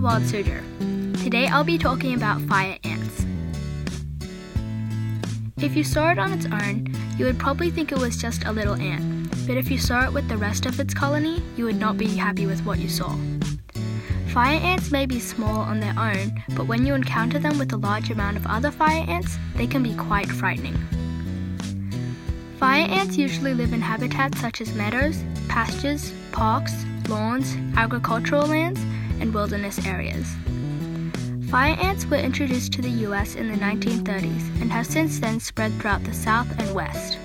Wild Suzhou. Today I'll be talking about fire ants. If you saw it on its own, you would probably think it was just a little ant, but if you saw it with the rest of its colony, you would not be happy with what you saw. Fire ants may be small on their own, but when you encounter them with a large amount of other fire ants, they can be quite frightening. Fire ants usually live in habitats such as meadows, pastures, parks, lawns, agricultural lands, and wilderness areas. Fire ants were introduced to the US in the 1930s and have since then spread throughout the south and west.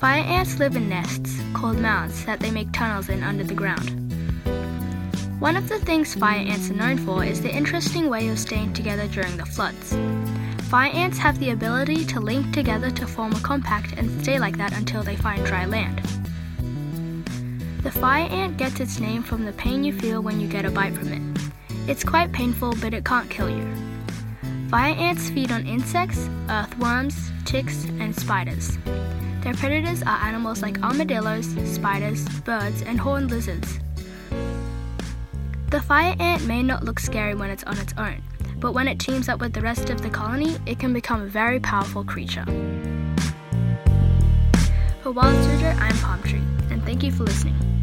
Fire ants live in nests, called mounds, that they make tunnels in under the ground. One of the things fire ants are known for is the interesting way of staying together during the floods. Fire ants have the ability to link together to form a compact and stay like that until they find dry land. The fire ant gets its name from the pain you feel when you get a bite from it. It's quite painful, but it can't kill you. Fire ants feed on insects, earthworms, ticks, and spiders. Their predators are animals like armadillos, spiders, birds, and horned lizards. The fire ant may not look scary when it's on its own, but when it teams up with the rest of the colony, it can become a very powerful creature. For Wild Suzhou, I'm Palm Tree, and thank you for listening.